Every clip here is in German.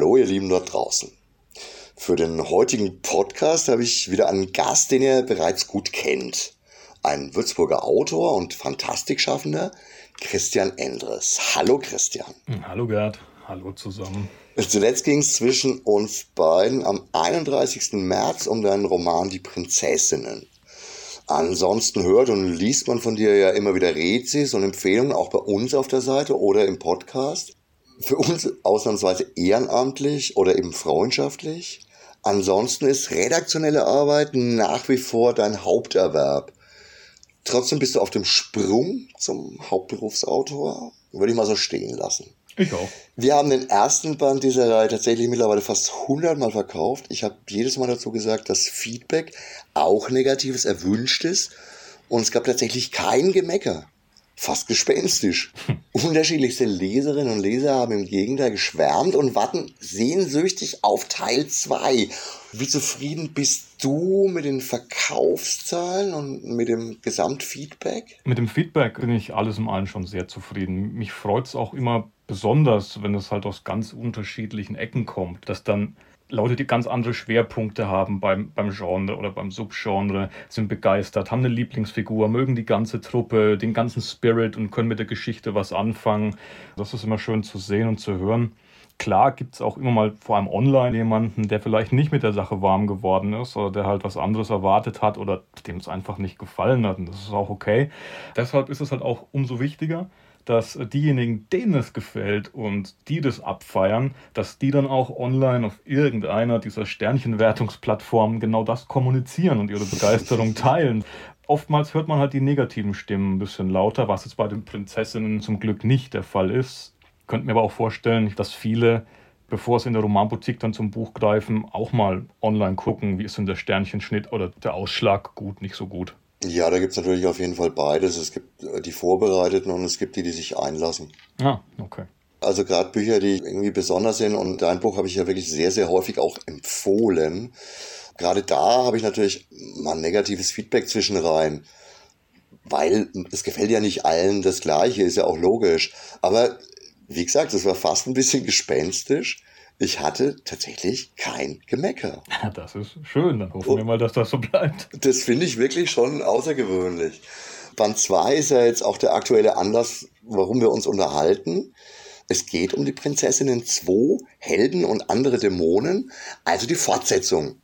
Hallo, ihr Lieben dort draußen. Für den heutigen Podcast habe ich wieder einen Gast, den ihr bereits gut kennt. Ein Würzburger Autor und Fantastikschaffender, Christian Endres. Hallo Christian. Hm, hallo Gerd. Hallo zusammen. Zuletzt ging es zwischen uns beiden am 31. März um deinen Roman Die Prinzessinnen. Ansonsten hört und liest man von dir ja immer wieder Rezis und Empfehlungen, auch bei uns auf der Seite oder im Podcast. Für uns ausnahmsweise ehrenamtlich oder eben freundschaftlich. Ansonsten ist redaktionelle Arbeit nach wie vor dein Haupterwerb. Trotzdem bist du auf dem Sprung zum Hauptberufsautor. Würde ich mal so stehen lassen. Ich auch. Wir haben den ersten Band dieser Reihe tatsächlich mittlerweile fast 100 Mal verkauft. Ich habe jedes Mal dazu gesagt, dass Feedback auch negatives erwünscht ist. Und es gab tatsächlich kein Gemecker fast gespenstisch. Unterschiedlichste Leserinnen und Leser haben im Gegenteil geschwärmt und warten sehnsüchtig auf Teil 2. Wie zufrieden bist du mit den Verkaufszahlen und mit dem Gesamtfeedback? Mit dem Feedback bin ich alles im allen schon sehr zufrieden. Mich freut es auch immer besonders, wenn es halt aus ganz unterschiedlichen Ecken kommt, dass dann Leute, die ganz andere Schwerpunkte haben beim, beim Genre oder beim Subgenre, sind begeistert, haben eine Lieblingsfigur, mögen die ganze Truppe, den ganzen Spirit und können mit der Geschichte was anfangen. Das ist immer schön zu sehen und zu hören. Klar gibt es auch immer mal vor allem online jemanden, der vielleicht nicht mit der Sache warm geworden ist oder der halt was anderes erwartet hat oder dem es einfach nicht gefallen hat. Und das ist auch okay. Deshalb ist es halt auch umso wichtiger, dass diejenigen, denen es gefällt und die das abfeiern, dass die dann auch online auf irgendeiner dieser Sternchenwertungsplattformen genau das kommunizieren und ihre Begeisterung teilen. Oftmals hört man halt die negativen Stimmen ein bisschen lauter, was jetzt bei den Prinzessinnen zum Glück nicht der Fall ist. Könnte mir aber auch vorstellen, dass viele bevor sie in der Romanboutique dann zum Buch greifen, auch mal online gucken, wie ist denn der Sternchenschnitt oder der Ausschlag gut, nicht so gut. Ja, da gibt es natürlich auf jeden Fall beides. Es gibt äh, die Vorbereiteten und es gibt die, die sich einlassen. Ah, okay. Also gerade Bücher, die irgendwie besonders sind und dein Buch habe ich ja wirklich sehr, sehr häufig auch empfohlen. Gerade da habe ich natürlich mal negatives Feedback zwischen rein. Weil es gefällt ja nicht allen das Gleiche, ist ja auch logisch. Aber wie gesagt, es war fast ein bisschen gespenstisch ich hatte tatsächlich kein Gemecker. Das ist schön, dann hoffen wir mal, dass das so bleibt. Das finde ich wirklich schon außergewöhnlich. Band 2 ist ja jetzt auch der aktuelle Anlass, warum wir uns unterhalten. Es geht um die Prinzessinnen 2, Helden und andere Dämonen, also die Fortsetzung.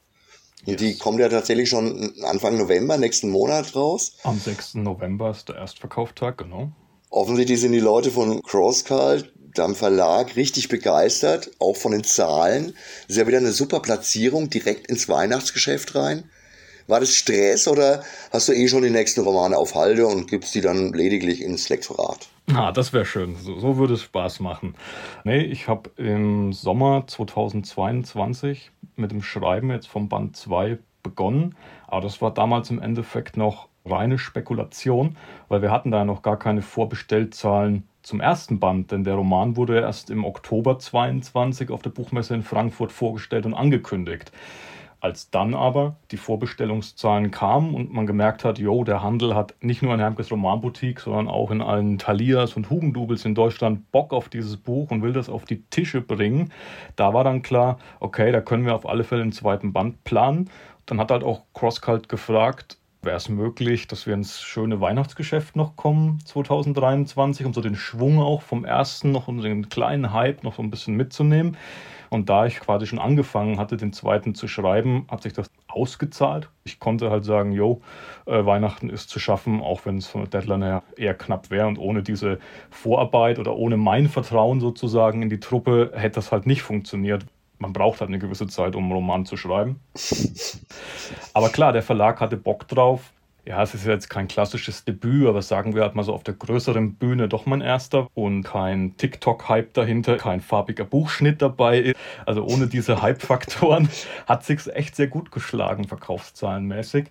Yes. Die kommt ja tatsächlich schon Anfang November, nächsten Monat raus. Am 6. November ist der Erstverkauftag, genau. Offensichtlich sind die Leute von Crosscult am Verlag richtig begeistert, auch von den Zahlen. Ist ja wieder eine super Platzierung direkt ins Weihnachtsgeschäft rein. War das Stress oder hast du eh schon die nächsten Romane auf Halde und gibst die dann lediglich ins Lektorat? Ah, das wäre schön. So, so, würde es Spaß machen. Nee, ich habe im Sommer 2022 mit dem Schreiben jetzt vom Band 2 begonnen. Aber das war damals im Endeffekt noch reine Spekulation, weil wir hatten da noch gar keine Vorbestellzahlen zum ersten Band, denn der Roman wurde erst im Oktober 22 auf der Buchmesse in Frankfurt vorgestellt und angekündigt. Als dann aber die Vorbestellungszahlen kamen und man gemerkt hat, jo, der Handel hat nicht nur in Hermkes Romanboutique, sondern auch in allen Thalias und Hugendubels in Deutschland Bock auf dieses Buch und will das auf die Tische bringen, da war dann klar, okay, da können wir auf alle Fälle einen zweiten Band planen. Dann hat halt auch Crosscult gefragt, wäre es möglich, dass wir ins schöne Weihnachtsgeschäft noch kommen 2023, um so den Schwung auch vom ersten noch und den kleinen Hype noch so ein bisschen mitzunehmen. Und da ich quasi schon angefangen hatte, den zweiten zu schreiben, hat sich das ausgezahlt. Ich konnte halt sagen, jo, äh, Weihnachten ist zu schaffen, auch wenn es von der Deadline her eher knapp wäre. Und ohne diese Vorarbeit oder ohne mein Vertrauen sozusagen in die Truppe hätte das halt nicht funktioniert man braucht halt eine gewisse Zeit, um einen Roman zu schreiben. Aber klar, der Verlag hatte Bock drauf. Ja, es ist jetzt kein klassisches Debüt, aber sagen wir halt mal so auf der größeren Bühne doch mein erster und kein TikTok-Hype dahinter, kein farbiger Buchschnitt dabei. Also ohne diese Hype-Faktoren hat sich's echt sehr gut geschlagen, verkaufszahlenmäßig.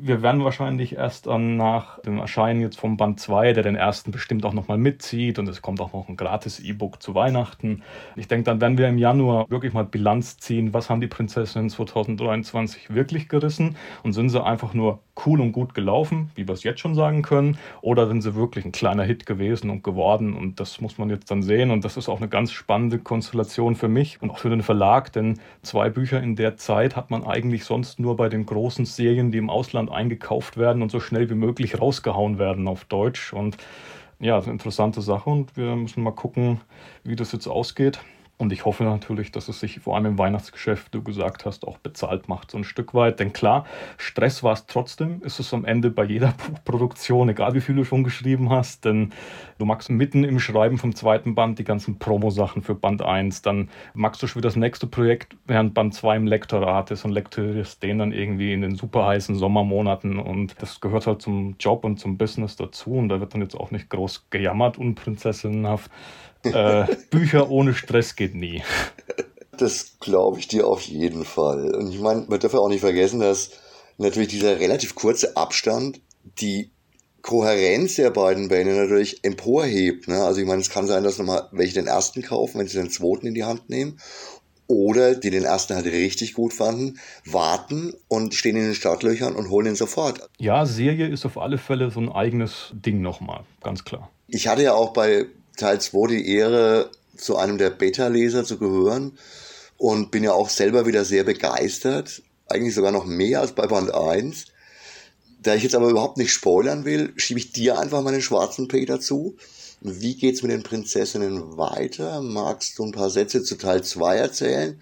Wir werden wahrscheinlich erst dann nach dem Erscheinen jetzt vom Band 2, der den ersten bestimmt auch nochmal mitzieht und es kommt auch noch ein gratis E-Book zu Weihnachten. Ich denke, dann werden wir im Januar wirklich mal Bilanz ziehen, was haben die Prinzessinnen 2023 wirklich gerissen? Und sind sie einfach nur cool und gut gelaufen, wie wir es jetzt schon sagen können, oder sind sie wirklich ein kleiner Hit gewesen und geworden? Und das muss man jetzt dann sehen. Und das ist auch eine ganz spannende Konstellation für mich und auch für den Verlag, denn zwei Bücher in der Zeit hat man eigentlich sonst nur bei den großen Serien, die im Ausland Ausland eingekauft werden und so schnell wie möglich rausgehauen werden auf Deutsch. Und ja, das ist eine interessante Sache und wir müssen mal gucken, wie das jetzt ausgeht. Und ich hoffe natürlich, dass es sich vor allem im Weihnachtsgeschäft, du gesagt hast, auch bezahlt macht, so ein Stück weit. Denn klar, Stress war es trotzdem, ist es am Ende bei jeder Buchproduktion, egal wie viel du schon geschrieben hast. Denn du magst mitten im Schreiben vom zweiten Band die ganzen Promo-Sachen für Band 1. Dann magst du schon wieder das nächste Projekt, während Band 2 im Lektorat ist und lektorierst den dann irgendwie in den super heißen Sommermonaten. Und das gehört halt zum Job und zum Business dazu. Und da wird dann jetzt auch nicht groß gejammert, unprinzessinnenhaft äh, Bücher ohne Stress geht nie. Das glaube ich dir auf jeden Fall. Und ich meine, man darf ja auch nicht vergessen, dass natürlich dieser relativ kurze Abstand die Kohärenz der beiden Bände natürlich emporhebt. Ne? Also ich meine, es kann sein, dass nochmal welche den ersten kaufen, wenn sie den zweiten in die Hand nehmen. Oder die den ersten halt richtig gut fanden, warten und stehen in den Startlöchern und holen ihn sofort. Ja, Serie ist auf alle Fälle so ein eigenes Ding nochmal, ganz klar. Ich hatte ja auch bei Teil 2 die Ehre, zu einem der Beta-Leser zu gehören und bin ja auch selber wieder sehr begeistert. Eigentlich sogar noch mehr als bei Band 1. Da ich jetzt aber überhaupt nicht spoilern will, schiebe ich dir einfach mal den schwarzen Peter zu. Wie geht's mit den Prinzessinnen weiter? Magst du ein paar Sätze zu Teil 2 erzählen?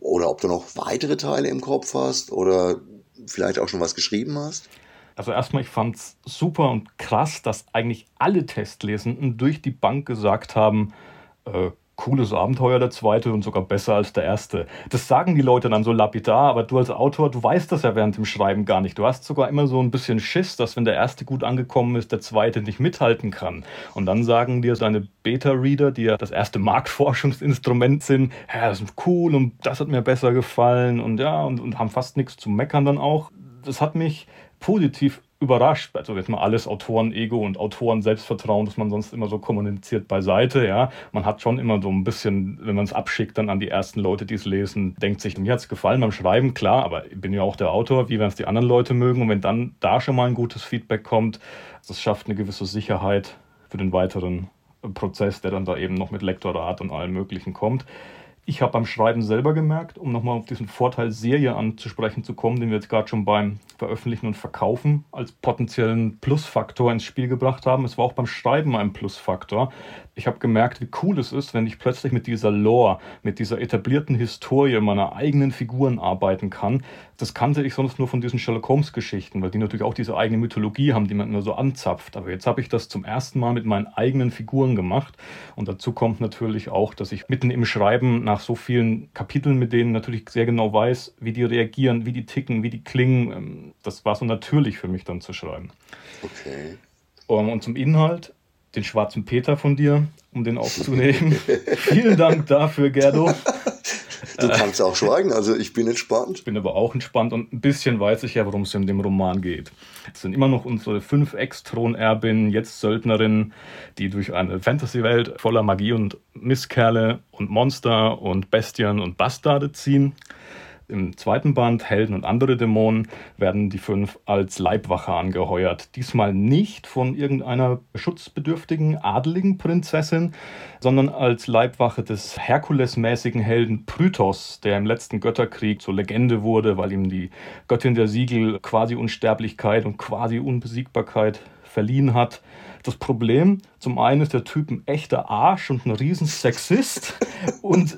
Oder ob du noch weitere Teile im Kopf hast oder vielleicht auch schon was geschrieben hast? Also erstmal, ich fand es super und krass, dass eigentlich alle Testlesenden durch die Bank gesagt haben, äh, cooles Abenteuer der zweite und sogar besser als der erste. Das sagen die Leute dann so lapidar, aber du als Autor, du weißt das ja während dem Schreiben gar nicht. Du hast sogar immer so ein bisschen Schiss, dass wenn der erste gut angekommen ist, der zweite nicht mithalten kann. Und dann sagen dir deine Beta-Reader, die ja das erste Marktforschungsinstrument sind, ja, das ist cool und das hat mir besser gefallen und ja, und, und haben fast nichts zu meckern dann auch. Das hat mich positiv überrascht. Also jetzt mal alles Autoren-Ego und Autoren-Selbstvertrauen, das man sonst immer so kommuniziert beiseite. Ja, man hat schon immer so ein bisschen, wenn man es abschickt dann an die ersten Leute, die es lesen, denkt sich, mir hat es gefallen beim Schreiben, klar, aber ich bin ja auch der Autor, wie werden es die anderen Leute mögen. Und wenn dann da schon mal ein gutes Feedback kommt, das schafft eine gewisse Sicherheit für den weiteren Prozess, der dann da eben noch mit Lektorat und allem Möglichen kommt. Ich habe beim Schreiben selber gemerkt, um nochmal auf diesen Vorteil Serie anzusprechen zu kommen, den wir jetzt gerade schon beim Veröffentlichen und Verkaufen als potenziellen Plusfaktor ins Spiel gebracht haben. Es war auch beim Schreiben ein Plusfaktor. Ich habe gemerkt, wie cool es ist, wenn ich plötzlich mit dieser Lore, mit dieser etablierten Historie meiner eigenen Figuren arbeiten kann. Das kannte ich sonst nur von diesen Sherlock Holmes Geschichten, weil die natürlich auch diese eigene Mythologie haben, die man immer so anzapft. Aber jetzt habe ich das zum ersten Mal mit meinen eigenen Figuren gemacht. Und dazu kommt natürlich auch, dass ich mitten im Schreiben nach so vielen Kapiteln mit denen natürlich sehr genau weiß, wie die reagieren, wie die ticken, wie die klingen. Ähm, das war so natürlich für mich dann zu schreiben. Okay. Und zum Inhalt den schwarzen Peter von dir, um den aufzunehmen. Vielen Dank dafür, Gerdo. Du kannst auch schweigen, also ich bin entspannt. Ich bin aber auch entspannt und ein bisschen weiß ich ja, worum es in dem Roman geht. Es sind immer noch unsere fünf Ex-Thronerbinnen, jetzt Söldnerinnen, die durch eine Fantasy-Welt voller Magie und Misskerle und Monster und Bestien und Bastarde ziehen. Im zweiten Band Helden und andere Dämonen werden die fünf als Leibwache angeheuert. Diesmal nicht von irgendeiner schutzbedürftigen adeligen Prinzessin, sondern als Leibwache des Herkulesmäßigen Helden Prythos, der im letzten Götterkrieg zur Legende wurde, weil ihm die Göttin der Siegel quasi Unsterblichkeit und quasi Unbesiegbarkeit verliehen hat. Das Problem, zum einen ist der Typ ein echter Arsch und ein Riesensexist und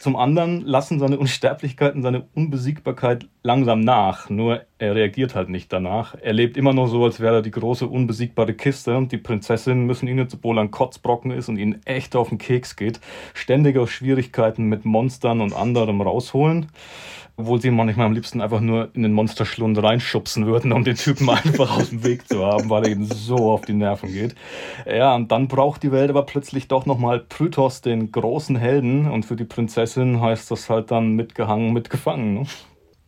zum anderen lassen seine Unsterblichkeit und seine Unbesiegbarkeit langsam nach. Nur er reagiert halt nicht danach. Er lebt immer noch so, als wäre er die große unbesiegbare Kiste und die Prinzessinnen müssen ihn jetzt, obwohl er ein Kotzbrocken ist und ihnen echt auf den Keks geht, ständig aus Schwierigkeiten mit Monstern und anderem rausholen obwohl sie manchmal am liebsten einfach nur in den Monsterschlund reinschubsen würden, um den Typen einfach aus dem Weg zu haben, weil er ihnen so auf die Nerven geht. Ja, und dann braucht die Welt aber plötzlich doch nochmal Prythos, den großen Helden, und für die Prinzessin heißt das halt dann mitgehangen, mitgefangen. Ne?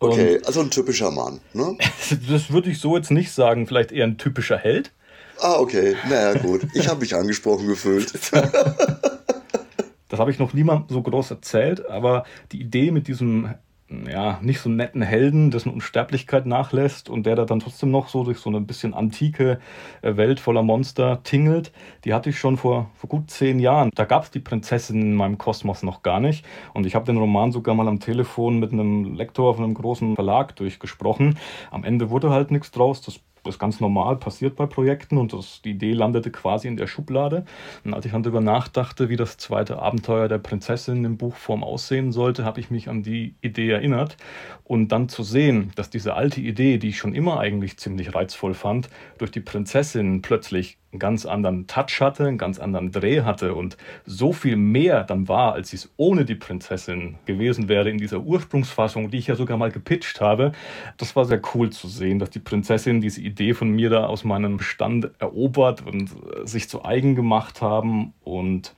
Okay, also ein typischer Mann, ne? das würde ich so jetzt nicht sagen, vielleicht eher ein typischer Held. Ah, okay, naja, gut. Ich habe mich angesprochen gefühlt. das habe ich noch niemandem so groß erzählt, aber die Idee mit diesem ja, nicht so netten Helden, dessen Unsterblichkeit nachlässt und der da dann trotzdem noch so durch so eine bisschen antike äh, Welt voller Monster tingelt, die hatte ich schon vor, vor gut zehn Jahren. Da gab es die Prinzessin in meinem Kosmos noch gar nicht. Und ich habe den Roman sogar mal am Telefon mit einem Lektor von einem großen Verlag durchgesprochen. Am Ende wurde halt nichts draus. Das das ist ganz normal passiert bei Projekten und das, die Idee landete quasi in der Schublade. Und als ich dann darüber nachdachte, wie das zweite Abenteuer der Prinzessin im Buchform aussehen sollte, habe ich mich an die Idee erinnert. Und dann zu sehen, dass diese alte Idee, die ich schon immer eigentlich ziemlich reizvoll fand, durch die Prinzessin plötzlich einen ganz anderen Touch hatte, einen ganz anderen Dreh hatte und so viel mehr dann war, als es ohne die Prinzessin gewesen wäre in dieser Ursprungsfassung, die ich ja sogar mal gepitcht habe. Das war sehr cool zu sehen, dass die Prinzessin diese Idee von mir da aus meinem Bestand erobert und äh, sich zu eigen gemacht haben und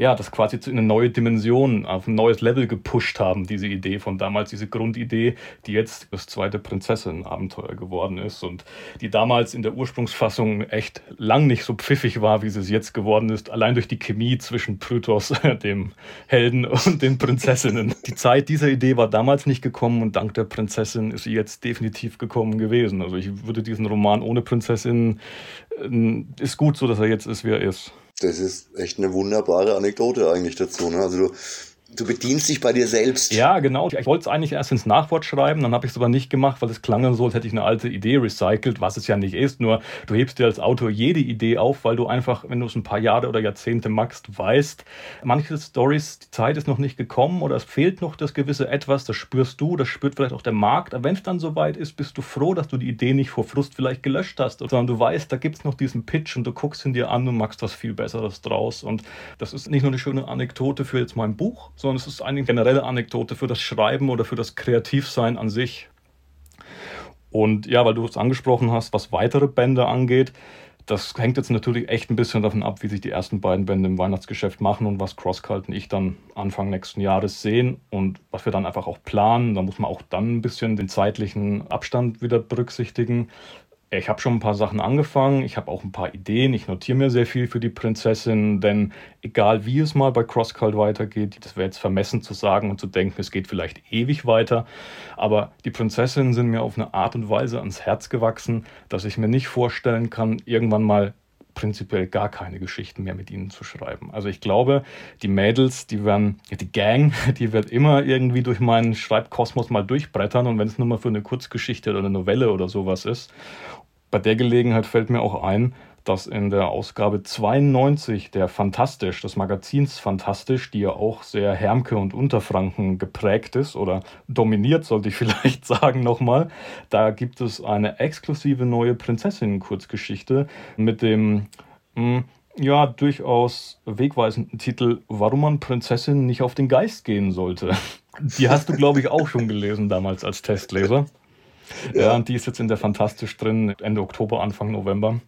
ja, das quasi in eine neue Dimension, auf ein neues Level gepusht haben, diese Idee von damals, diese Grundidee, die jetzt das zweite Prinzessin-Abenteuer geworden ist und die damals in der Ursprungsfassung echt lang nicht so pfiffig war, wie sie es jetzt geworden ist, allein durch die Chemie zwischen Prythos, dem Helden, und den Prinzessinnen. Die Zeit dieser Idee war damals nicht gekommen und dank der Prinzessin ist sie jetzt definitiv gekommen gewesen. Also ich würde diesen Roman ohne Prinzessin, äh, ist gut so, dass er jetzt ist, wie er ist. Das ist echt eine wunderbare Anekdote eigentlich dazu. Ne? Also du, Du bedienst dich bei dir selbst. Ja, genau. Ich wollte es eigentlich erst ins Nachwort schreiben, dann habe ich es aber nicht gemacht, weil es klang so, als hätte ich eine alte Idee recycelt, was es ja nicht ist. Nur du hebst dir als Autor jede Idee auf, weil du einfach, wenn du es ein paar Jahre oder Jahrzehnte magst, weißt, manche Stories, die Zeit ist noch nicht gekommen oder es fehlt noch das gewisse Etwas, das spürst du, das spürt vielleicht auch der Markt. Aber wenn es dann soweit ist, bist du froh, dass du die Idee nicht vor Frust vielleicht gelöscht hast, sondern du weißt, da gibt es noch diesen Pitch und du guckst ihn dir an und machst was viel Besseres draus. Und das ist nicht nur eine schöne Anekdote für jetzt mein Buch, sondern es ist eine generelle Anekdote für das Schreiben oder für das Kreativsein an sich. Und ja, weil du es angesprochen hast, was weitere Bände angeht, das hängt jetzt natürlich echt ein bisschen davon ab, wie sich die ersten beiden Bände im Weihnachtsgeschäft machen und was Crosscult und ich dann Anfang nächsten Jahres sehen und was wir dann einfach auch planen. Da muss man auch dann ein bisschen den zeitlichen Abstand wieder berücksichtigen. Ich habe schon ein paar Sachen angefangen, ich habe auch ein paar Ideen, ich notiere mir sehr viel für die Prinzessin, denn egal wie es mal bei CrossCult weitergeht, das wäre jetzt vermessen zu sagen und zu denken, es geht vielleicht ewig weiter, aber die Prinzessinnen sind mir auf eine Art und Weise ans Herz gewachsen, dass ich mir nicht vorstellen kann, irgendwann mal prinzipiell gar keine Geschichten mehr mit ihnen zu schreiben. Also ich glaube, die Mädels, die werden, die Gang, die wird immer irgendwie durch meinen Schreibkosmos mal durchbrettern und wenn es nur mal für eine Kurzgeschichte oder eine Novelle oder sowas ist bei der Gelegenheit fällt mir auch ein, dass in der Ausgabe 92 der Fantastisch, des Magazins Fantastisch, die ja auch sehr Hermke und Unterfranken geprägt ist oder dominiert, sollte ich vielleicht sagen nochmal, da gibt es eine exklusive neue Prinzessinnen-Kurzgeschichte mit dem mh, hm, ja durchaus wegweisenden Titel Warum man Prinzessinnen nicht auf den Geist gehen sollte. Die hast du, glaube ich, auch schon gelesen damals als Testleser. Ja, und die ist jetzt in der Fantastisch drin, Ende Oktober, Anfang November.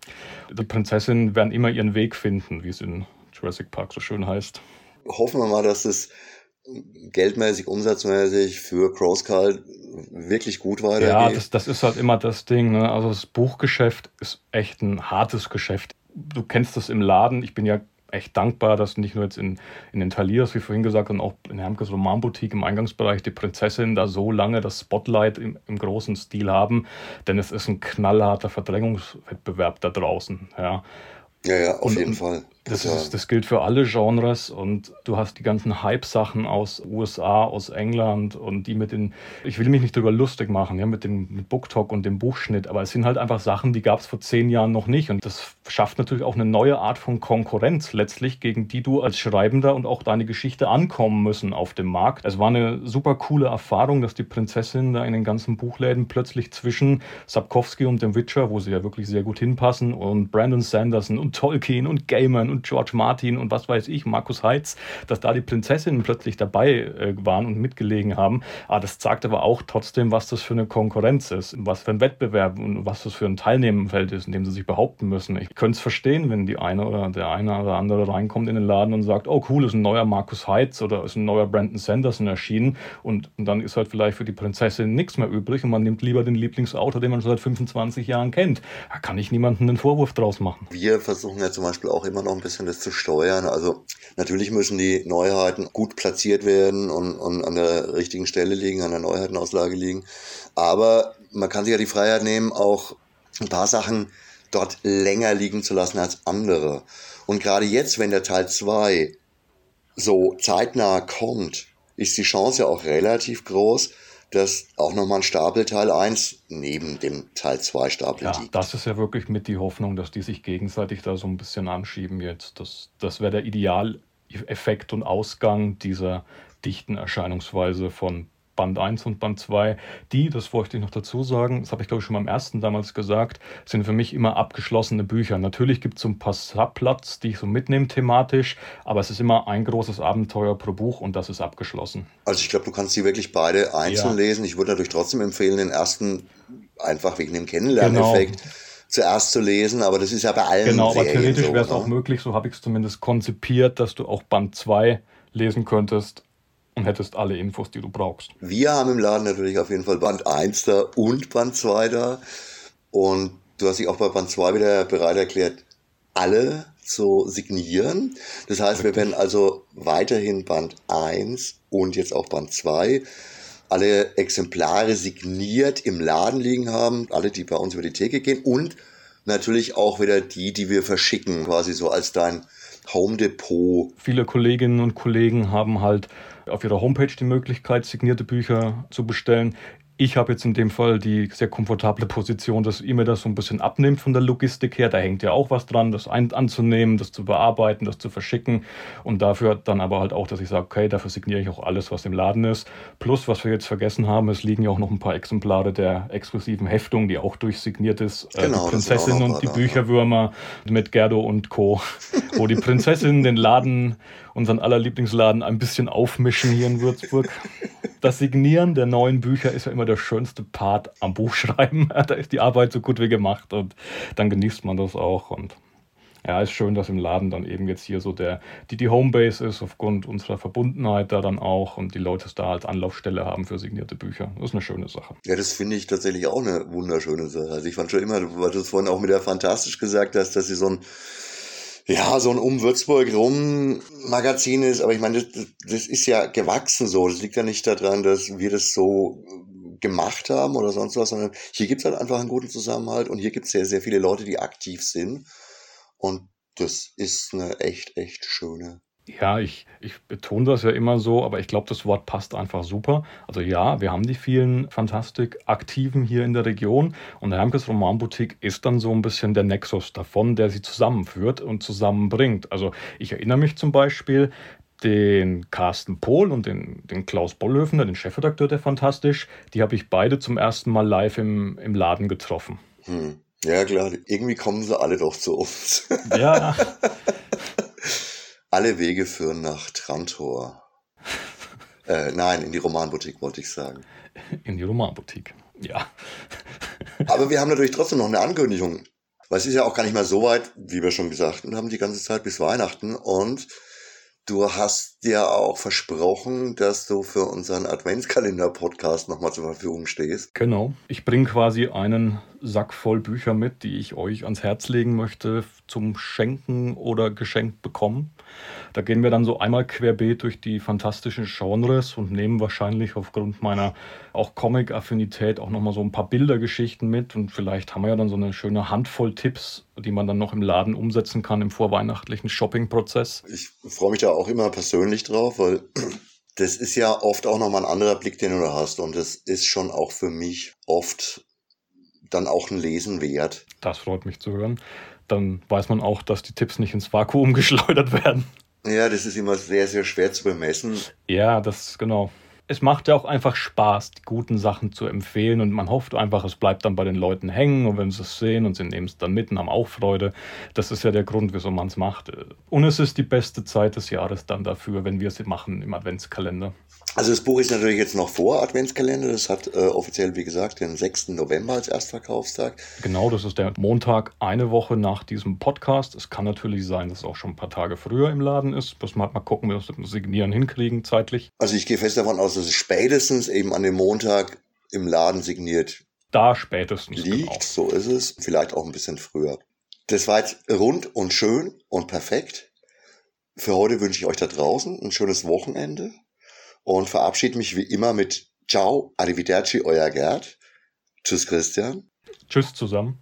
Die Prinzessinnen werden immer ihren Weg finden, wie es in Jurassic Park so schön heißt. Hoffen wir mal, dass es geldmäßig, umsatzmäßig für Crosscall wirklich gut weitergeht. Ja, das, das ist halt immer das Ding. Ne? Also das Buchgeschäft ist echt ein hartes Geschäft. Du kennst das im Laden. Ich bin ja echt dankbar, dass nicht nur jetzt in, in den Taliers, wie vorhin gesagt, sondern auch in Hermkes Romanboutique im Eingangsbereich die Prinzessin da so lange das Spotlight im, im großen Stil haben, denn es ist ein knallharter Verdrängungswettbewerb da draußen. Ja. Ja, ja, auf und, jeden Fall. Das, ist, das gilt für alle Genres und du hast die ganzen Hype-Sachen aus USA, aus England und die mit den, ich will mich nicht darüber lustig machen, ja, mit dem mit BookTok und dem Buchschnitt, aber es sind halt einfach Sachen, die gab es vor zehn Jahren noch nicht und das schafft natürlich auch eine neue Art von Konkurrenz letztlich, gegen die du als Schreibender und auch deine Geschichte ankommen müssen auf dem Markt. Es war eine super coole Erfahrung, dass die Prinzessin da in den ganzen Buchläden plötzlich zwischen Sapkowski und dem Witcher, wo sie ja wirklich sehr gut hinpassen, und Brandon Sanderson und Tolkien und Gaiman und George Martin und was weiß ich, Markus Heitz, dass da die Prinzessinnen plötzlich dabei äh, waren und mitgelegen haben. Aber das zeigt aber auch trotzdem, was das für eine Konkurrenz ist, was für ein Wettbewerb und was das für ein Teilnehmenfeld ist, in dem sie sich behaupten müssen. Ich könnte es verstehen, wenn die eine oder der eine oder andere reinkommt in den Laden und sagt, oh cool, ist ein neuer Markus Heitz oder ist ein neuer Brandon Sanderson erschienen und, und dann ist halt vielleicht für die Prinzessin nichts mehr übrig und man nimmt lieber den Lieblingsautor, den man schon seit 25 Jahren kennt. Da kann ich niemandem einen Vorwurf draus machen. Wir versuchen ja zum Beispiel auch immer noch ein bisschen das zu steuern. Also natürlich müssen die Neuheiten gut platziert werden und, und an der richtigen Stelle liegen, an der Neuheitenauslage liegen. Aber man kann sich ja die Freiheit nehmen, auch ein paar Sachen dort länger liegen zu lassen als andere. Und gerade jetzt, wenn der Teil 2 so zeitnah kommt, ist die Chance ja auch relativ groß, dass auch nochmal ein Stapel Teil 1 neben dem Teil 2 Stapel ja, liegt. Das ist ja wirklich mit die Hoffnung, dass die sich gegenseitig da so ein bisschen anschieben jetzt. Das, das wäre der Idealeffekt und Ausgang dieser dichten Erscheinungsweise von Band 1 und Band 2, die, das wollte ich noch dazu sagen, das habe ich glaube ich schon beim ersten damals gesagt, sind für mich immer abgeschlossene Bücher. Natürlich gibt es so ein paar Subplots, die ich so mitnehme thematisch, aber es ist immer ein großes Abenteuer pro Buch und das ist abgeschlossen. Also ich glaube, du kannst die wirklich beide einzeln ja. lesen. Ich würde natürlich trotzdem empfehlen, den ersten einfach wegen dem Kennenlerneffekt. Genau zuerst zu lesen, aber das ist ja bei allen Genau, aber theoretisch so, wäre es auch möglich, so habe ich es zumindest konzipiert, dass du auch Band 2 lesen könntest und hättest alle Infos, die du brauchst. Wir haben im Laden natürlich auf jeden Fall Band 1 da und Band 2 da. Und du hast dich auch bei Band 2 wieder bereit erklärt, alle zu signieren. Das heißt, wir werden also weiterhin Band 1 und jetzt auch Band 2 alle Exemplare signiert im Laden liegen haben, alle, die bei uns über die Theke gehen und natürlich auch wieder die, die wir verschicken, quasi so als dein Home Depot. Viele Kolleginnen und Kollegen haben halt auf ihrer Homepage die Möglichkeit, signierte Bücher zu bestellen. Ich habe jetzt in dem Fall die sehr komfortable Position, dass ihr mir das so ein bisschen abnimmt von der Logistik her. Da hängt ja auch was dran, das anzunehmen, das zu bearbeiten, das zu verschicken. Und dafür dann aber halt auch, dass ich sage, okay, dafür signiere ich auch alles, was im Laden ist. Plus, was wir jetzt vergessen haben, es liegen ja auch noch ein paar Exemplare der exklusiven Heftung, die auch durchsigniert ist. Äh, genau, die Prinzessin und die Bücherwürmer mit Gerdo und Co. wo die Prinzessin den Laden, unseren aller Lieblingsladen, ein bisschen aufmischen hier in Würzburg. Das Signieren der neuen Bücher ist ja immer der schönste Part am Buchschreiben. da ist die Arbeit so gut wie gemacht und dann genießt man das auch. Und ja, ist schön, dass im Laden dann eben jetzt hier so der, die, die Homebase ist, aufgrund unserer Verbundenheit da dann auch und die Leute es da als Anlaufstelle haben für signierte Bücher. Das ist eine schöne Sache. Ja, das finde ich tatsächlich auch eine wunderschöne Sache. Also ich fand schon immer, du hattest vorhin auch mit der Fantastisch gesagt hast, dass sie so ein ja, so ein um Würzburg rum Magazin ist, aber ich meine, das, das ist ja gewachsen so. Das liegt ja nicht daran, dass wir das so gemacht haben oder sonst was, sondern hier gibt's halt einfach einen guten Zusammenhalt und hier gibt's sehr, sehr viele Leute, die aktiv sind. Und das ist eine echt, echt schöne ja, ich, ich betone das ja immer so, aber ich glaube, das Wort passt einfach super. Also ja, wir haben die vielen Fantastik-Aktiven hier in der Region und der Hermkes Romanboutique ist dann so ein bisschen der Nexus davon, der sie zusammenführt und zusammenbringt. Also ich erinnere mich zum Beispiel, den Carsten Pohl und den, den Klaus Bollhöfner, den Chefredakteur der Fantastisch, die habe ich beide zum ersten Mal live im, im Laden getroffen. Hm. Ja, klar, irgendwie kommen sie alle doch zu uns. Ja. Alle Wege führen nach Trantor. äh, nein, in die Romanboutique wollte ich sagen. In die Romanboutique, ja. Aber wir haben natürlich trotzdem noch eine Ankündigung. Weil es ist ja auch gar nicht mal so weit, wie wir schon gesagt haben, die ganze Zeit bis Weihnachten. Und Du hast dir auch versprochen, dass du für unseren Adventskalender-Podcast nochmal zur Verfügung stehst. Genau. Ich bringe quasi einen Sack voll Bücher mit, die ich euch ans Herz legen möchte zum Schenken oder Geschenk bekommen. Da gehen wir dann so einmal querbeet durch die fantastischen Genres und nehmen wahrscheinlich aufgrund meiner auch Comic-Affinität auch nochmal so ein paar Bildergeschichten mit und vielleicht haben wir ja dann so eine schöne Handvoll Tipps, die man dann noch im Laden umsetzen kann im vorweihnachtlichen Shopping-Prozess. Ich freue mich da auch immer persönlich drauf, weil das ist ja oft auch nochmal ein anderer Blick, den du da hast und das ist schon auch für mich oft dann auch ein Lesen wert. Das freut mich zu hören. Dann weiß man auch, dass die Tipps nicht ins Vakuum geschleudert werden. Ja, das ist immer sehr, sehr schwer zu bemessen. Ja, das genau. Es macht ja auch einfach Spaß, die guten Sachen zu empfehlen und man hofft einfach, es bleibt dann bei den Leuten hängen und wenn sie es sehen und sie nehmen es dann mit und haben auch Freude. Das ist ja der Grund, wieso man es macht. Und es ist die beste Zeit des Jahres dann dafür, wenn wir es machen im Adventskalender. Also das Buch ist natürlich jetzt noch vor Adventskalender. Das hat äh, offiziell, wie gesagt, den 6. November als Erstverkaufstag. Genau, das ist der Montag, eine Woche nach diesem Podcast. Es kann natürlich sein, dass es auch schon ein paar Tage früher im Laden ist. Müssen wir halt mal gucken, wie wir das mit dem Signieren hinkriegen zeitlich. Also ich gehe fest davon aus, dass es spätestens eben an dem Montag im Laden signiert da spätestens liegt. Genau. So ist es. Vielleicht auch ein bisschen früher. Das war jetzt rund und schön und perfekt. Für heute wünsche ich euch da draußen ein schönes Wochenende und verabschiede mich wie immer mit Ciao, Arrivederci, euer Gerd. Tschüss, Christian. Tschüss zusammen.